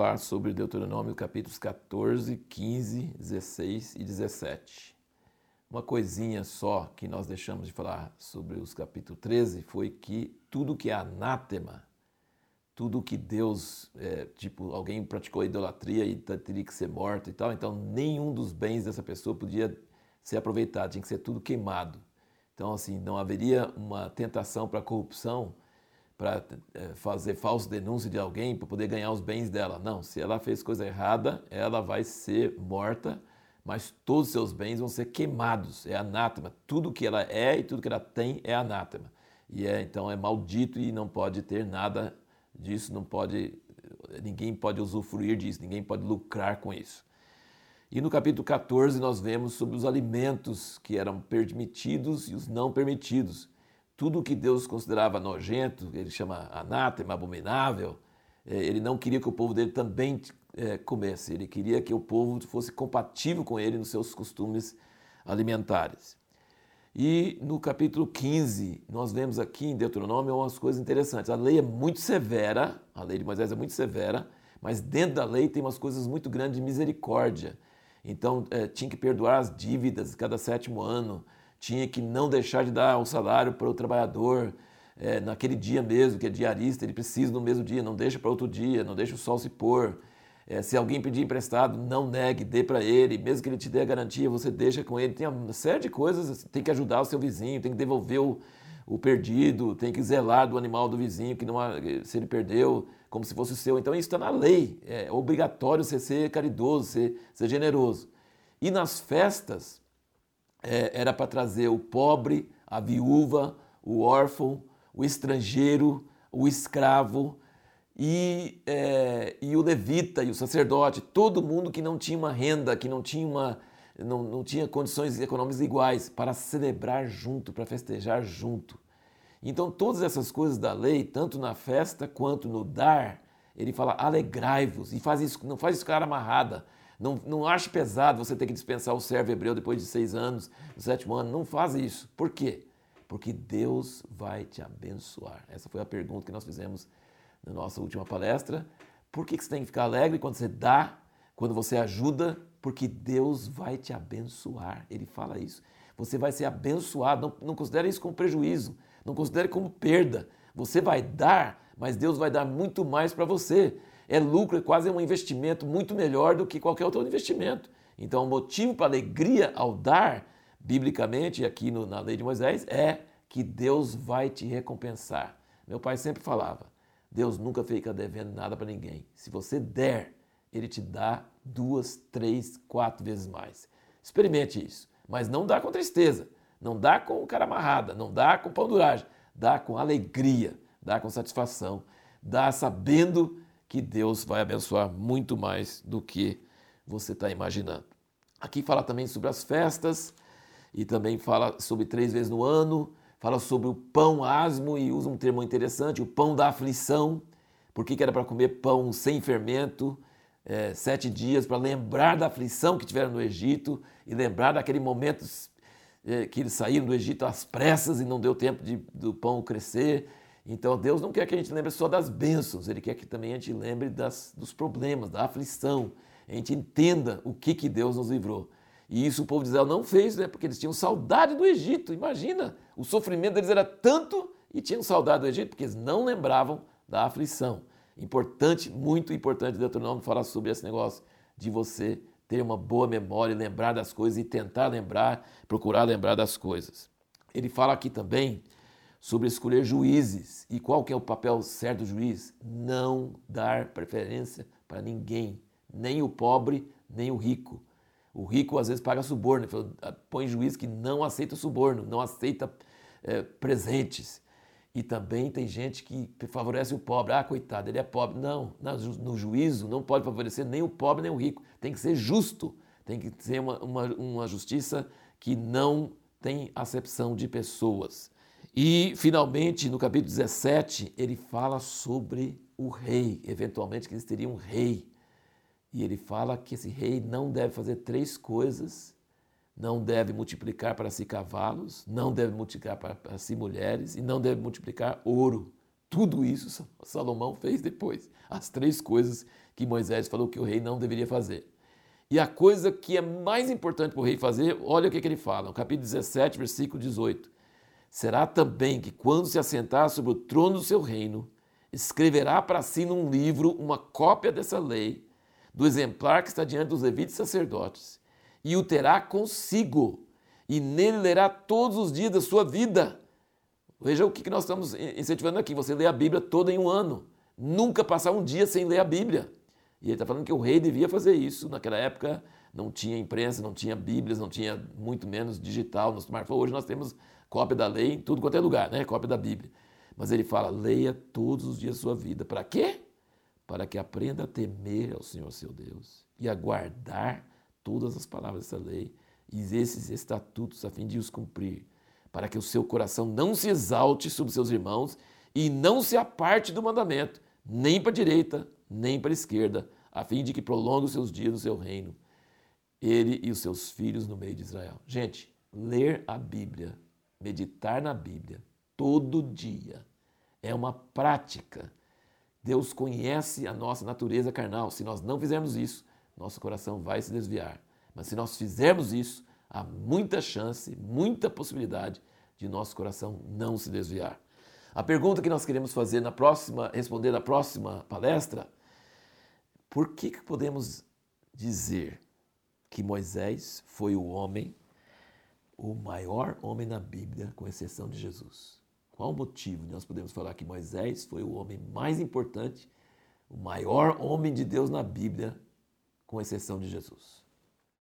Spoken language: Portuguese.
falar sobre Deuteronômio capítulos 14, 15, 16 e 17. Uma coisinha só que nós deixamos de falar sobre os capítulos 13 foi que tudo que é anátema, tudo que Deus, é, tipo, alguém praticou idolatria e teria que ser morto e tal, então nenhum dos bens dessa pessoa podia ser aproveitado, tinha que ser tudo queimado. Então, assim, não haveria uma tentação para corrupção para é, fazer falsa denúncia de alguém para poder ganhar os bens dela. Não, se ela fez coisa errada, ela vai ser morta, mas todos os seus bens vão ser queimados. É anátema. Tudo que ela é e tudo que ela tem é anátema. E é, então é maldito e não pode ter nada disso, não pode, ninguém pode usufruir disso, ninguém pode lucrar com isso. E no capítulo 14 nós vemos sobre os alimentos que eram permitidos e os não permitidos tudo que Deus considerava nojento, ele chama anátema, abominável, é, ele não queria que o povo dele também é, comesse, ele queria que o povo fosse compatível com ele nos seus costumes alimentares. E no capítulo 15, nós vemos aqui em Deuteronômio umas coisas interessantes. A lei é muito severa, a lei de Moisés é muito severa, mas dentro da lei tem umas coisas muito grandes de misericórdia. Então, é, tinha que perdoar as dívidas cada sétimo ano, tinha que não deixar de dar o salário para o trabalhador é, naquele dia mesmo, que é diarista, ele precisa no mesmo dia, não deixa para outro dia, não deixa o sol se pôr. É, se alguém pedir emprestado, não negue, dê para ele, mesmo que ele te dê a garantia, você deixa com ele. Tem uma série de coisas, tem que ajudar o seu vizinho, tem que devolver o, o perdido, tem que zelar do animal do vizinho, que não se ele perdeu, como se fosse o seu. Então isso está na lei, é obrigatório você ser caridoso, ser, ser generoso. E nas festas, é, era para trazer o pobre, a viúva, o órfão, o estrangeiro, o escravo e, é, e o levita e o sacerdote, todo mundo que não tinha uma renda, que não tinha, uma, não, não tinha condições econômicas iguais, para celebrar junto, para festejar junto. Então, todas essas coisas da lei, tanto na festa quanto no dar, ele fala alegrai-vos e faz isso, não faz isso cara amarrada. Não, não ache pesado você ter que dispensar o servo hebreu depois de seis anos, no sétimo ano. Não faz isso. Por quê? Porque Deus vai te abençoar. Essa foi a pergunta que nós fizemos na nossa última palestra. Por que você tem que ficar alegre quando você dá, quando você ajuda? Porque Deus vai te abençoar. Ele fala isso. Você vai ser abençoado. Não, não considere isso como prejuízo. Não considere como perda. Você vai dar, mas Deus vai dar muito mais para você é lucro, é quase um investimento muito melhor do que qualquer outro investimento. Então, o motivo para alegria ao dar, biblicamente, aqui no, na lei de Moisés, é que Deus vai te recompensar. Meu pai sempre falava: Deus nunca fica devendo nada para ninguém. Se você der, ele te dá duas, três, quatro vezes mais. Experimente isso. Mas não dá com tristeza, não dá com cara amarrada, não dá com pão duragem, dá com alegria, dá com satisfação, dá sabendo que Deus vai abençoar muito mais do que você está imaginando. Aqui fala também sobre as festas e também fala sobre três vezes no ano, fala sobre o pão asmo e usa um termo interessante, o pão da aflição, porque que era para comer pão sem fermento, é, sete dias, para lembrar da aflição que tiveram no Egito e lembrar daquele momento é, que eles saíram do Egito às pressas e não deu tempo de, do pão crescer então Deus não quer que a gente lembre só das bênçãos, Ele quer que também a gente lembre das, dos problemas, da aflição, a gente entenda o que, que Deus nos livrou. E isso o povo de Israel não fez, né? porque eles tinham saudade do Egito. Imagina, o sofrimento deles era tanto e tinham saudade do Egito, porque eles não lembravam da aflição. Importante, muito importante, Deuteronômio falar sobre esse negócio de você ter uma boa memória, lembrar das coisas e tentar lembrar, procurar lembrar das coisas. Ele fala aqui também sobre escolher juízes. E qual que é o papel certo do juiz? Não dar preferência para ninguém, nem o pobre, nem o rico. O rico às vezes paga suborno, ah, põe juiz que não aceita suborno, não aceita é, presentes. E também tem gente que favorece o pobre. Ah, coitado, ele é pobre. Não, no juízo não pode favorecer nem o pobre nem o rico. Tem que ser justo, tem que ser uma, uma, uma justiça que não tem acepção de pessoas. E, finalmente, no capítulo 17, ele fala sobre o rei, eventualmente que existiria um rei. E ele fala que esse rei não deve fazer três coisas: não deve multiplicar para si cavalos, não deve multiplicar para, para si mulheres e não deve multiplicar ouro. Tudo isso Salomão fez depois. As três coisas que Moisés falou que o rei não deveria fazer. E a coisa que é mais importante para o rei fazer, olha o que, que ele fala, no capítulo 17, versículo 18. Será também que, quando se assentar sobre o trono do seu reino, escreverá para si num livro uma cópia dessa lei, do exemplar que está diante dos levitas sacerdotes, e o terá consigo, e nele lerá todos os dias da sua vida. Veja o que nós estamos incentivando aqui: você lê a Bíblia toda em um ano, nunca passar um dia sem ler a Bíblia. E ele está falando que o rei devia fazer isso. Naquela época não tinha imprensa, não tinha Bíblias, não tinha muito menos digital no smartphone. Hoje nós temos cópia da lei em tudo quanto é lugar, né? Cópia da Bíblia. Mas ele fala: leia todos os dias sua vida. Para quê? Para que aprenda a temer ao Senhor seu Deus e a guardar todas as palavras dessa lei e esses estatutos a fim de os cumprir, para que o seu coração não se exalte sobre seus irmãos e não se aparte do mandamento, nem para a direita, nem para a esquerda, a fim de que prolongue os seus dias no seu reino, ele e os seus filhos no meio de Israel. Gente, ler a Bíblia, meditar na Bíblia todo dia é uma prática. Deus conhece a nossa natureza carnal. Se nós não fizermos isso, nosso coração vai se desviar. Mas se nós fizermos isso, há muita chance, muita possibilidade de nosso coração não se desviar. A pergunta que nós queremos fazer na próxima, responder na próxima palestra, por que, que podemos dizer que Moisés foi o homem, o maior homem na Bíblia, com exceção de Jesus? Qual o motivo nós podemos falar que Moisés foi o homem mais importante, o maior homem de Deus na Bíblia, com exceção de Jesus?